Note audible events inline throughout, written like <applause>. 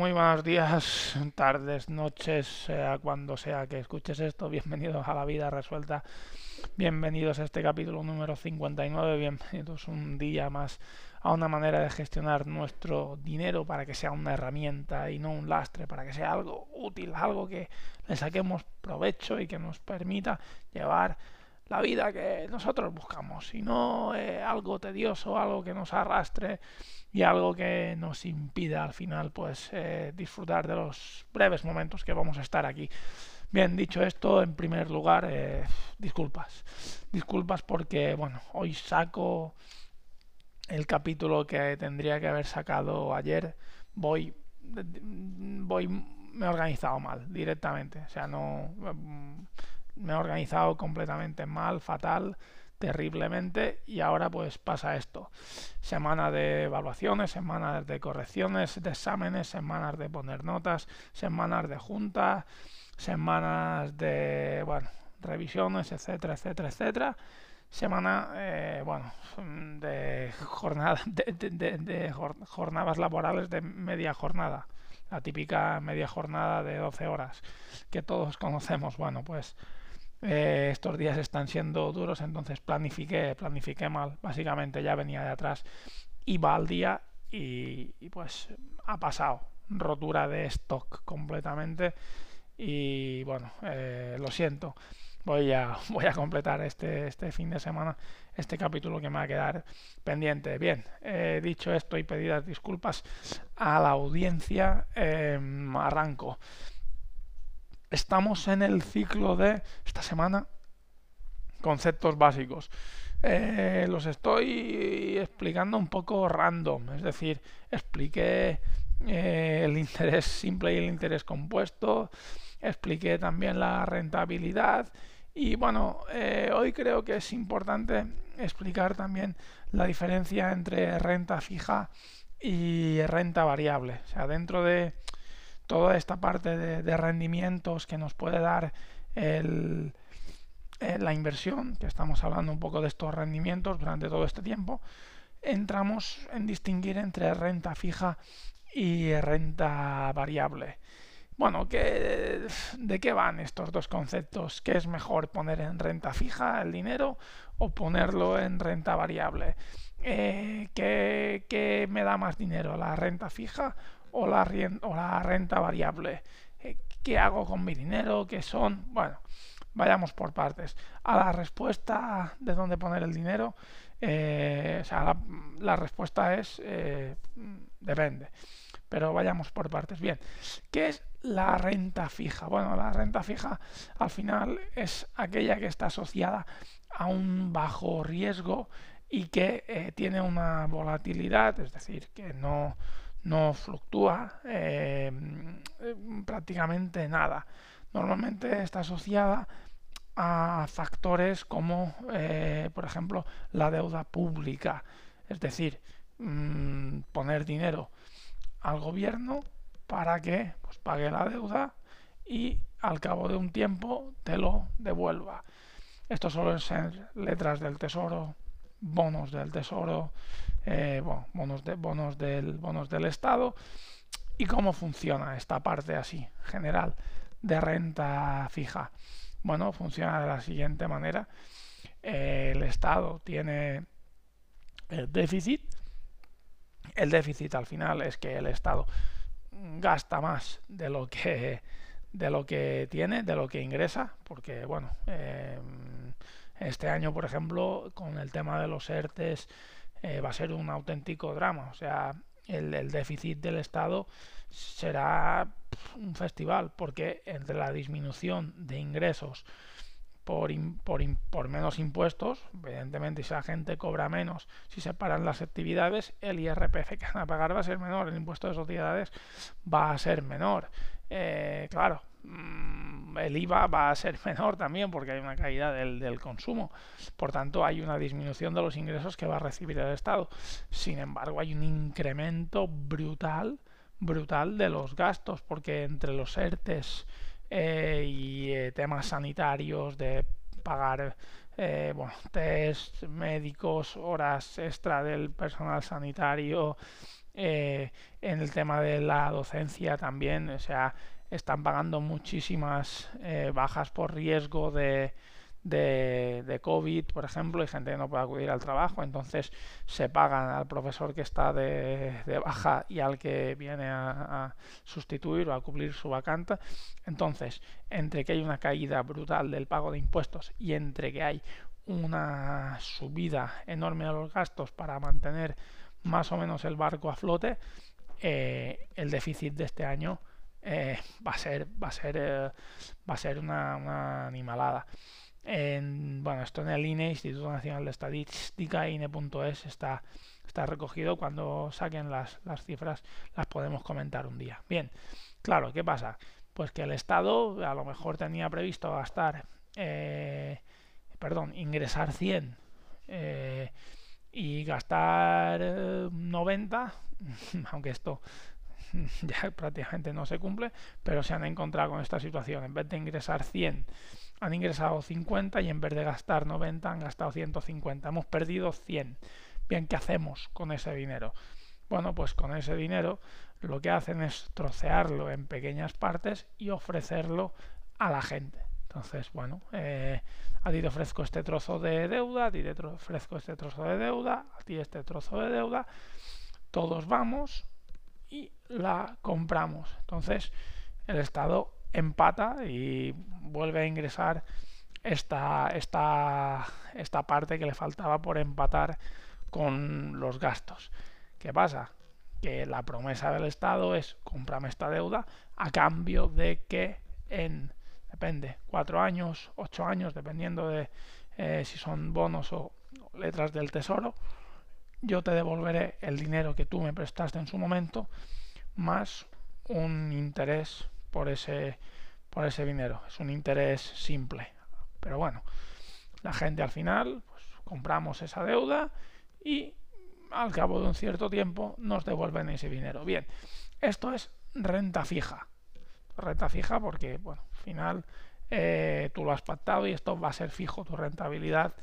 Muy buenos días, <laughs> tardes, noches, sea cuando sea que escuches esto. Bienvenidos a la vida resuelta. Bienvenidos a este capítulo número 59. Bienvenidos un día más a una manera de gestionar nuestro dinero para que sea una herramienta y no un lastre, para que sea algo útil, algo que le saquemos provecho y que nos permita llevar la vida que nosotros buscamos y no eh, algo tedioso, algo que nos arrastre y algo que nos impida al final pues eh, disfrutar de los breves momentos que vamos a estar aquí. Bien, dicho esto, en primer lugar, eh, disculpas. Disculpas porque, bueno, hoy saco el capítulo que tendría que haber sacado ayer. Voy, voy, me he organizado mal directamente. O sea, no, me he organizado completamente mal, fatal terriblemente y ahora pues pasa esto. Semana de evaluaciones, semanas de correcciones, de exámenes, semanas de poner notas, semanas de juntas, semanas de, bueno, revisiones, etcétera, etcétera, etcétera. Semana, eh, bueno, de, jornada, <laughs> de, jornadas laborales de media jornada. La típica media jornada de 12 horas que todos conocemos. Bueno, pues eh, estos días están siendo duros, entonces planifiqué, planifiqué mal, básicamente ya venía de atrás, iba al día y, pues ha pasado, rotura de stock completamente y bueno, eh, lo siento, voy a, <laughs> voy a completar este, este fin de semana este capítulo que me va a quedar pendiente. Bien, eh, dicho esto y pedidas disculpas a la audiencia, arranco estamos en el ciclo de esta semana conceptos básicos. Eh, los estoy explicando un poco random, es decir, expliqué eh, el interés simple y el interés compuesto, expliqué también la rentabilidad y bueno, eh, hoy creo que es importante explicar también la diferencia entre renta fija y renta variable. O sea, dentro de toda esta parte de, rendimientos que nos puede dar eh, la inversión, que estamos hablando un poco de estos rendimientos durante todo este tiempo, entramos en distinguir entre renta fija y renta variable. Bueno, ¿qué, ¿de qué van estos dos conceptos? ¿Qué es mejor poner en renta fija el dinero o ponerlo en renta variable? Eh, ¿qué, ¿Qué me da más dinero, la renta fija o la, o la renta variable. Eh, ¿Qué hago con mi dinero? ¿Qué son? Bueno, vayamos por partes. A la respuesta de dónde poner el dinero, eh, o sea, la, respuesta es eh, depende. Pero vayamos por partes. Bien, ¿qué es la renta fija? Bueno, la renta fija al final es aquella que está asociada a un bajo riesgo y que tiene una volatilidad, es decir, que no, no fluctúa eh, prácticamente nada. Normalmente está asociada a factores como, eh, por ejemplo, la deuda pública, es decir, mm, poner dinero al gobierno para que pues, pague la deuda y al cabo de un tiempo te lo devuelva. Esto suelen ser letras del tesoro, bonos del tesoro, eh, bonos, de, bonos, del, bonos del Estado y cómo funciona esta parte así general de renta fija. Bueno, funciona de la siguiente manera. Eh, el Estado tiene el déficit. El déficit al final es que el Estado gasta más de lo que de lo que tiene, de lo que ingresa, porque bueno, este año, por ejemplo, con el tema de los ERTES va a ser un auténtico drama. O sea, el, déficit del Estado será un festival, porque entre la disminución de ingresos por, menos impuestos, evidentemente si la gente cobra menos, si se paran las actividades, el IRPF que van a pagar va a ser menor, el impuesto de sociedades va a ser menor. Eh, claro, el IVA va a ser <laughs> menor también porque hay una caída del, del, consumo. Por tanto, hay una disminución de los ingresos que va a recibir el Estado. Sin embargo, hay un incremento brutal, brutal de los gastos porque entre los ERTES eh, y eh, temas sanitarios de pagar eh, bueno, test médicos, horas extra del personal sanitario, en el tema de la docencia también, o sea, están pagando muchísimas bajas por riesgo de, de, COVID, por ejemplo, y gente que no puede acudir al trabajo, entonces se pagan al profesor que está de, de baja y al que viene a, a, sustituir o a cubrir su vacante. Entonces, entre que hay una caída brutal del pago de impuestos y entre que hay una subida enorme de los gastos para mantener más o menos el barco a flote, eh, el déficit de este año eh, va a ser va a ser eh, va a ser una, una animalada en, bueno, esto en el INE, Instituto Nacional de Estadística, INE.es, está, está recogido. Cuando saquen las, las cifras las podemos comentar un día. Bien, claro, ¿qué pasa? Pues que el Estado a lo mejor tenía previsto gastar, eh, perdón, ingresar 100 eh, y gastar 90, <laughs> aunque esto <laughs> ya prácticamente no se cumple, pero se han encontrado con esta situación. En vez de ingresar 100 han ingresado 50 y en vez de gastar 90 han gastado 150. Hemos perdido 100. Bien, ¿qué hacemos con ese dinero? Bueno, pues con ese dinero lo que hacen es trocearlo en pequeñas partes y ofrecerlo a la gente. Entonces, bueno, eh, a ti te ofrezco este trozo de deuda, a ti te ofrezco este trozo de deuda, a ti este trozo de deuda, todos vamos la compramos. Entonces, el Estado empata y vuelve a ingresar esta, esta, esta parte que le faltaba por empatar con los gastos. ¿Qué pasa? Que la promesa del Estado es cómprame esta deuda a cambio de que en, depende, cuatro años, ocho años, dependiendo de eh, si son bonos o letras del tesoro, yo te devolveré el dinero que tú me prestaste en su momento más un interés por ese, por ese dinero. Es un interés simple. Pero bueno, la gente al final pues, compramos esa deuda y al cabo de un cierto tiempo nos devuelven ese dinero. Bien, esto es renta fija. Renta fija porque, bueno, al final eh, tú lo has pactado y esto va a ser fijo. Tu rentabilidad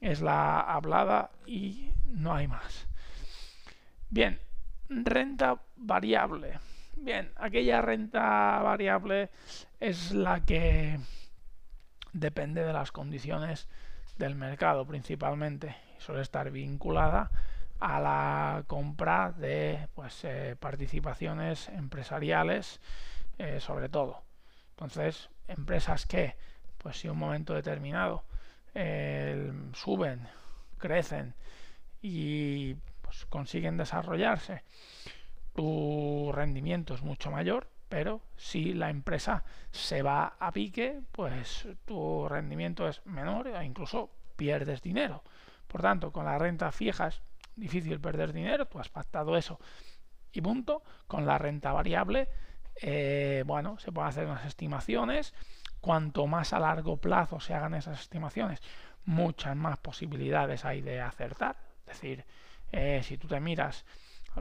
es la hablada y no hay más. Bien, renta variable. Bien, aquella renta variable es la que depende de las condiciones del mercado principalmente suele estar vinculada a la compra de pues, eh, participaciones empresariales eh, sobre todo. Entonces, empresas que, pues si un momento determinado eh, suben, crecen y consiguen desarrollarse tu rendimiento es mucho mayor, pero si la empresa se va a pique, pues tu rendimiento es menor e incluso pierdes dinero. Por tanto, con la renta fija es difícil perder dinero, tú has pactado eso y punto. Con la renta variable, eh, bueno, se pueden hacer unas estimaciones. Cuanto más a largo plazo se hagan esas estimaciones, muchas más posibilidades hay de acertar. Es decir, eh, si tú te miras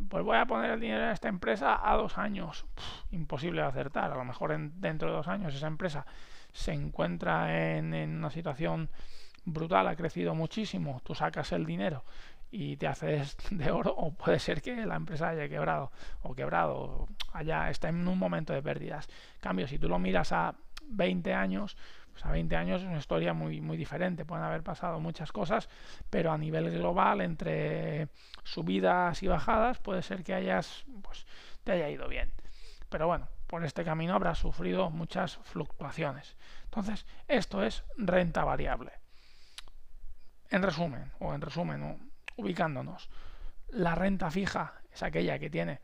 pues voy a poner el dinero en esta empresa a dos años. imposible de acertar. A lo mejor en, dentro de dos años esa empresa se encuentra en, una situación brutal, ha crecido muchísimo, tú sacas el dinero y te haces <laughs> de oro, o puede ser que la empresa haya quebrado o quebrado, haya, está en un momento de pérdidas. En cambio, si tú lo miras a 20 años, a 20 años es una historia muy, muy diferente. Pueden haber pasado muchas cosas, pero a nivel global, entre subidas y bajadas, puede ser que hayas, pues, te haya ido bien. pero bueno, por este camino habrá sufrido muchas fluctuaciones. Entonces, esto es renta variable. En resumen, o en resumen, ubicándonos, la renta fija es aquella que tiene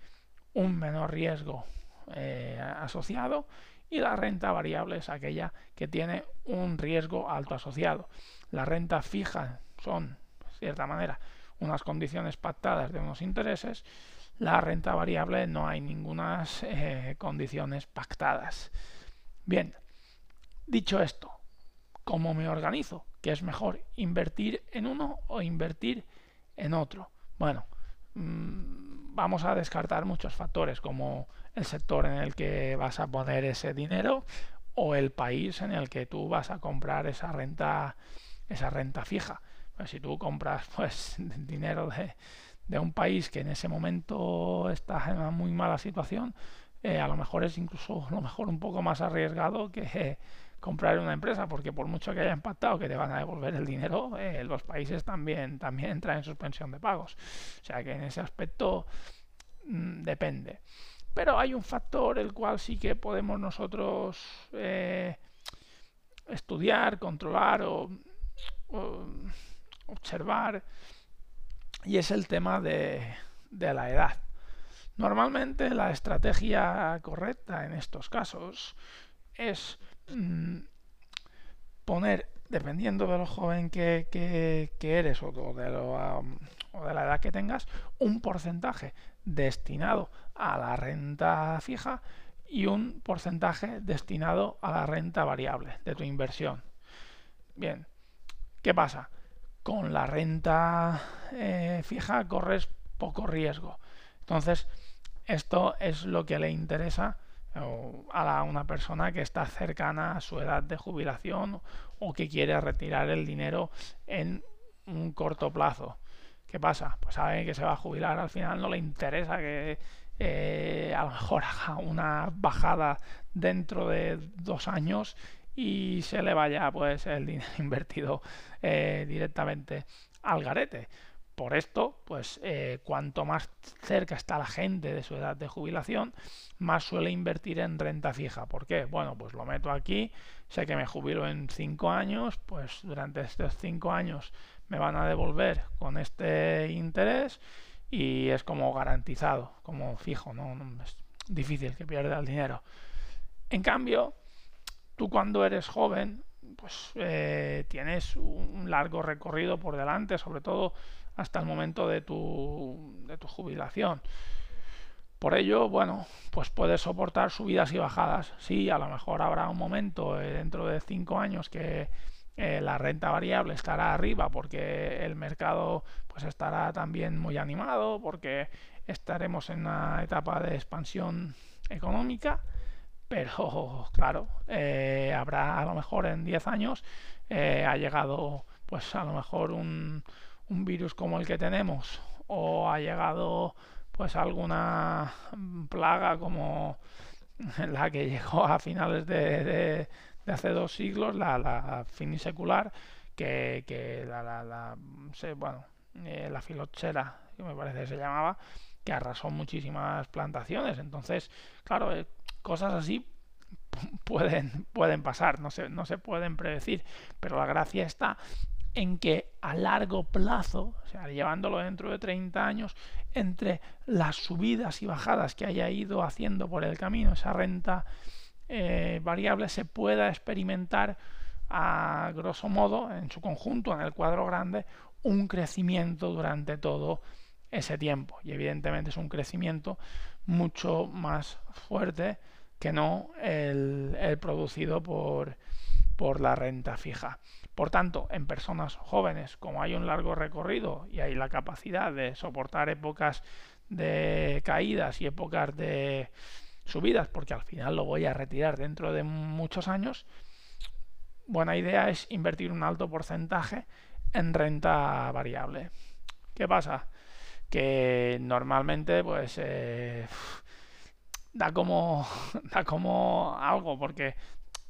un menor riesgo eh, asociado y la renta variable es aquella que tiene un riesgo alto asociado. La renta fija son, de cierta manera, unas condiciones pactadas de unos intereses. La renta variable no hay ninguna eh, condiciones pactadas. Bien, dicho esto, ¿cómo me organizo? ¿Qué es mejor, invertir en uno o invertir en otro? Bueno, mmm, vamos a descartar muchos factores como el sector en el que vas a poner ese dinero o el país en el que tú vas a comprar esa renta esa renta fija. Pues si tú compras <laughs> pues dinero de, de, un país que en ese momento está en una muy mala situación eh, a lo mejor es incluso lo mejor un poco más arriesgado que comprar una empresa porque por mucho que haya impactado que te van a devolver el dinero eh, los países también también entran en suspensión de pagos o sea que en ese aspecto mmm, depende pero hay un factor el cual sí que podemos nosotros eh, estudiar, controlar o, observar y es el tema de la edad. Normalmente la estrategia correcta en estos casos es mmm, poner, dependiendo de lo joven que, eres o de, lo, um, o de la edad que tengas, un porcentaje destinado a la renta fija y un porcentaje destinado a la renta variable de tu inversión. Bien, ¿qué pasa? Con la renta eh, fija corres poco riesgo. Entonces, esto es lo que le interesa a una persona que está cercana a su edad de jubilación o que quiere retirar el dinero en un corto plazo. ¿Qué pasa? Pues sabe que se va a jubilar, al final no le interesa que eh, a lo mejor haga una bajada dentro de dos años y se le vaya pues el dinero <laughs> invertido eh, directamente al garete. Por esto, pues eh, cuanto más cerca está la gente de su edad de jubilación, más suele invertir en renta fija. ¿Por qué? Bueno, pues lo meto aquí, sé que me jubilo en cinco años, pues durante estos cinco años me van a devolver con este interés y es como garantizado, como fijo, no es difícil que pierda el dinero. En cambio, tú cuando eres joven, pues eh, tienes un largo recorrido por delante, sobre todo hasta el momento de tu, de tu jubilación. Por ello, bueno, pues puedes soportar subidas y bajadas. Sí, a lo mejor habrá un momento eh, dentro de cinco años que eh, la renta variable estará arriba porque el mercado pues estará también muy animado, porque estaremos en una etapa de expansión económica, pero claro, eh, habrá a lo mejor en 10 años ha llegado pues a lo mejor un, un virus como el que tenemos o ha llegado pues alguna plaga como <laughs> la que llegó a finales de, de, hace dos siglos, la, la finisecular, que, que la, la, la bueno, eh, la filoxera, que me parece que se llamaba, que arrasó muchísimas plantaciones. Entonces, claro, eh, cosas así <laughs> pueden, pueden pasar, no se, no se pueden predecir, pero la gracia está en que a largo plazo, o sea, llevándolo dentro de 30 años, entre las subidas y bajadas que haya ido haciendo por el camino esa renta eh, variable se pueda experimentar a grosso modo en su conjunto en el cuadro grande un crecimiento durante todo ese tiempo y evidentemente es un crecimiento mucho más fuerte que no el, el producido por, por la renta fija. Por tanto, en personas jóvenes, como hay un largo recorrido y hay la capacidad de soportar épocas de caídas y épocas de, subidas, porque al final lo voy a retirar dentro de muchos años, buena idea es invertir un alto porcentaje en renta variable. ¿Qué pasa? Que normalmente pues eh, da como <laughs> da como algo porque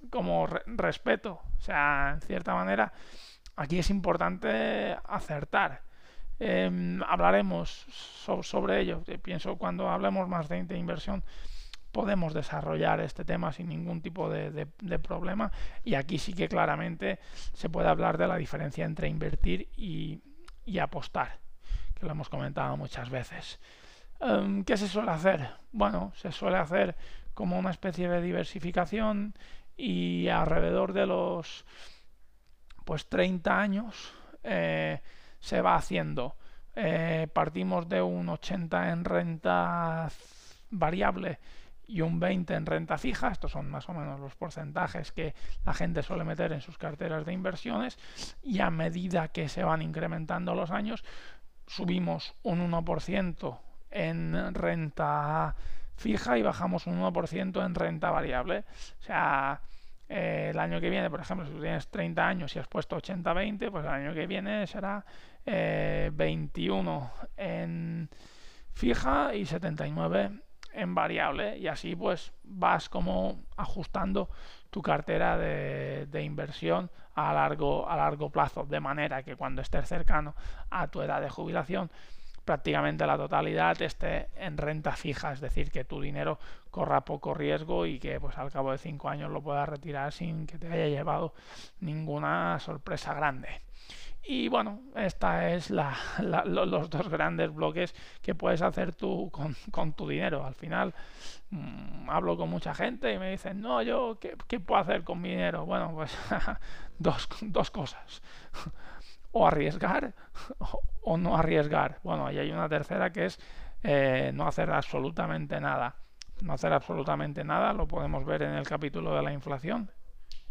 como re respeto, o sea, en cierta manera aquí es importante acertar. Eh, hablaremos so sobre ello. Pienso cuando hablemos más de, de inversión podemos desarrollar este tema sin ningún tipo de, problema y aquí sí que claramente se puede hablar de la diferencia entre invertir y, apostar, que lo hemos comentado muchas veces. Em, ¿Qué se suele hacer? Bueno, se suele hacer como una especie de diversificación y alrededor de los pues 30 años eh, se va haciendo. Eh, partimos de un 80 en renta variable y un 20 en renta fija. Estos son más o menos los porcentajes que la gente suele meter en sus carteras de inversiones. Y a medida que se van incrementando los años, subimos un 1% en renta fija y bajamos un 1% en renta variable. O sea, eh, el año que viene, por ejemplo, si tienes 30 años y has puesto 80-20, pues el año que viene será 21 eh, en fija y 79 en variable y así pues vas como ajustando tu cartera de, inversión a largo, a largo plazo de manera que cuando estés cercano a tu edad de jubilación prácticamente la totalidad esté en renta fija, es decir, que tu dinero corra poco riesgo y que pues al cabo de cinco años lo puedas retirar sin que te haya llevado ninguna sorpresa grande. Y bueno, esta es la, los dos grandes bloques que puedes hacer tú con, tu dinero. Al final mm, hablo con mucha gente y me dicen, no, yo, ¿qué, qué puedo hacer con mi dinero? Bueno, pues <laughs> dos, dos cosas. O arriesgar <laughs> o, no arriesgar. Bueno, y hay una tercera que es eh, no hacer absolutamente nada. No hacer absolutamente nada, lo podemos ver en el capítulo de la inflación,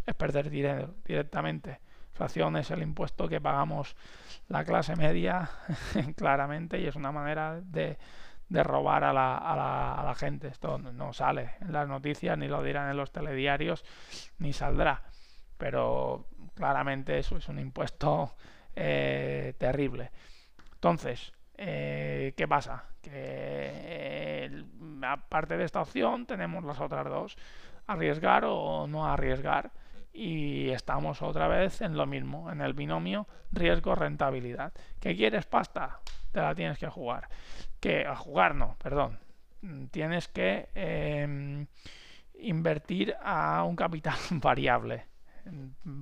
es perder dinero directamente inflación es el impuesto que pagamos la clase media <laughs> claramente y es una manera de, robar a la, a, la, gente. Esto no sale en las noticias, ni lo dirán en los telediarios, ni saldrá. Pero claramente eso es un impuesto eh, terrible. Entonces, eh, ¿qué pasa? Que eh, aparte de esta opción tenemos las otras dos, arriesgar o no arriesgar y estamos otra vez en lo mismo, en el binomio riesgo-rentabilidad. ¿Qué quieres pasta? Te la tienes que jugar. Que a jugar no, perdón. Tienes que em, invertir a un capital <laughs> variable.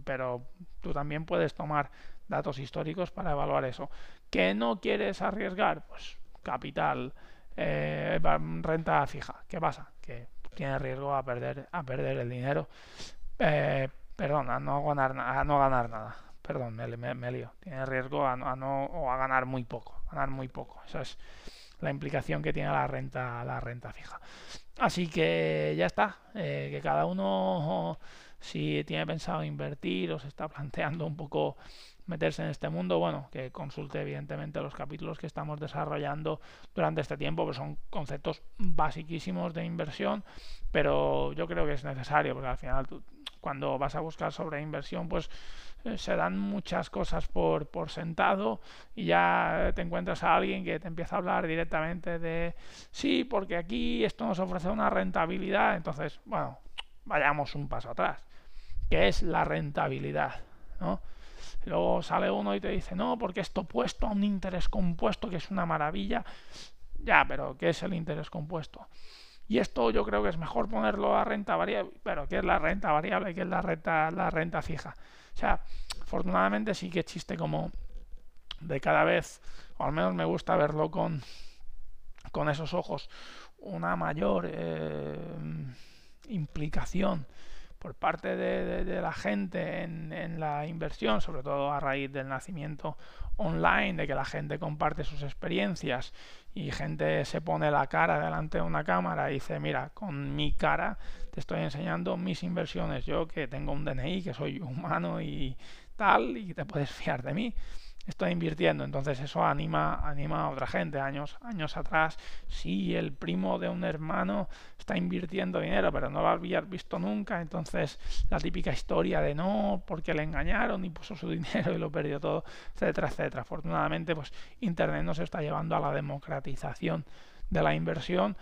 Pero tú también puedes tomar datos históricos para evaluar eso. ¿Que no quieres arriesgar? Pues capital, eh, renta fija. ¿Qué pasa? Que tienes riesgo a perder, a perder el dinero. Eh, Perdón, a no ganar, no ganar nada. Perdón, me, lío. Tiene riesgo a, no a ganar muy poco. Ganar muy poco. Esa es la implicación que tiene la renta, la renta fija. Así que ya está. Eh, que cada uno, si tiene pensado invertir o se está planteando un poco meterse en este mundo, bueno, que consulte evidentemente los capítulos que estamos desarrollando durante este tiempo, que son conceptos basiquísimos de inversión, pero yo creo que es necesario, porque al final cuando vas a buscar sobre inversión, pues eh, se dan muchas cosas por, por sentado y ya te encuentras a alguien que te empieza a hablar directamente de, sí, porque aquí esto nos ofrece una rentabilidad, entonces, bueno, vayamos un paso atrás. ¿Qué es la rentabilidad? ¿no? luego sale uno y te dice, no, porque esto puesto a un interés compuesto, que es una maravilla. Ya, pero ¿qué es el interés compuesto? Y esto yo creo que es mejor ponerlo a renta variable. Pero ¿qué es la renta variable? ¿Qué es la renta, la renta fija? O sea, afortunadamente sí que existe como de cada vez, o al menos me gusta verlo con, con esos ojos, una mayor eh, implicación por parte de, la gente en, en, la inversión, sobre todo a raíz del nacimiento online, de que la gente comparte sus experiencias y gente se pone la cara delante de una cámara y dice, mira, con mi cara te estoy enseñando mis inversiones, yo que tengo un DNI, que soy <laughs> humano y tal, y te puedes fiar de mí estoy invirtiendo. Entonces eso anima, anima a otra gente. Años, años atrás, sí, el primo de un hermano está invirtiendo dinero, pero no lo habías visto nunca. Entonces la típica historia de no, porque le engañaron y puso su <laughs> dinero y lo perdió todo, etcétera, etcétera. Afortunadamente, pues Internet nos está llevando a la democratización de la inversión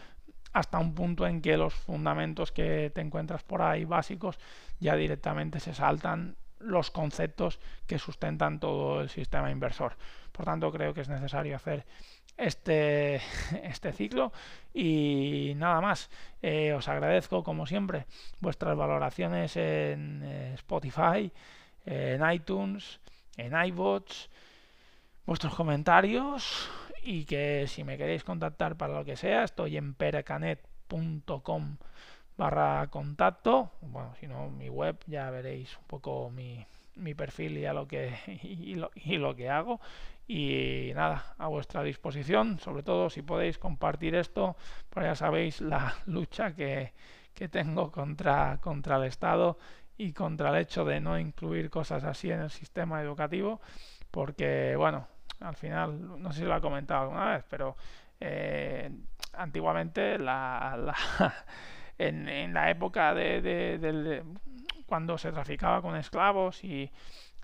hasta un punto en que los fundamentos que te encuentras por ahí básicos ya directamente se saltan los conceptos que sustentan todo el sistema inversor. Por tanto, creo que es necesario hacer este, <laughs> este ciclo y nada más. Eh, os agradezco como siempre vuestras valoraciones en eh, Spotify, en iTunes, en iBots, vuestros comentarios y que si me queréis contactar para lo que sea, estoy en perecanet.com barra contacto. Bueno, si no, mi web ya veréis un poco mi, mi perfil y, a lo que, <laughs> y, lo, y lo que hago. Y nada, a vuestra disposición, sobre todo si podéis compartir esto, pues ya sabéis la <laughs> lucha que, que tengo contra, contra el Estado y contra el hecho de no incluir cosas así en el sistema educativo, porque bueno, al final, no sé si lo ha comentado alguna vez, pero eh, antiguamente la, <laughs> la en, en, la época de, cuando se traficaba con esclavos y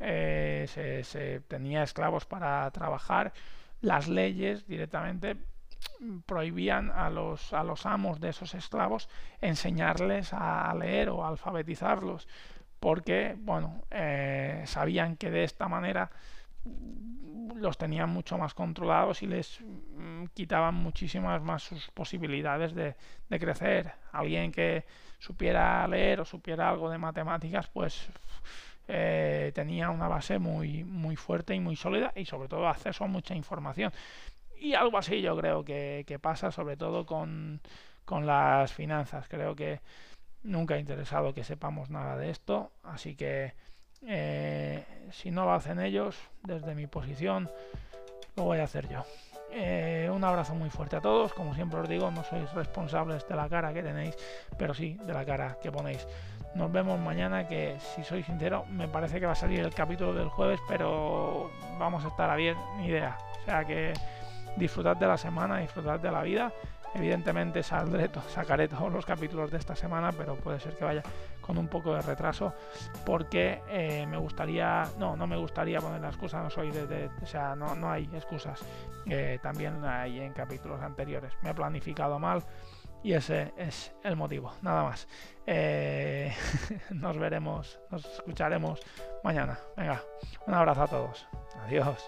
eh, se, se, tenía esclavos para trabajar, las leyes directamente prohibían a los, a los amos de esos esclavos enseñarles a leer o alfabetizarlos porque bueno eh, sabían que de esta manera los tenían mucho más controlados y les mm, quitaban muchísimas más sus posibilidades de, crecer. Alguien que supiera leer o supiera algo de matemáticas, pues eh, tenía una base muy, muy fuerte y muy sólida y sobre todo acceso a mucha información. Y algo así yo creo que, que pasa sobre todo con, con las finanzas. Creo que nunca ha interesado que sepamos nada de esto, así que eh, si no lo hacen ellos, desde mi posición, lo voy a hacer yo. Eh, un abrazo muy fuerte a todos. Como siempre os digo, no sois responsables de la cara que tenéis, pero sí de la cara que ponéis. Nos vemos mañana, que si soy sincero, me parece que va a salir el capítulo del jueves, pero vamos a estar a bien, ni idea. O sea que disfrutad de la semana, disfrutad de la vida Evidentemente saldré, sacaré todos los capítulos de esta semana, pero puede ser que vaya con un poco de retraso porque eh, me gustaría, no, no me gustaría poner la excusa, no soy de, o sea, no, no hay excusas. Eh, también hay en capítulos anteriores. Me he planificado mal y ese es el motivo, nada más. Eh, <laughs> nos veremos, nos escucharemos mañana. Venga, un abrazo a todos. Adiós.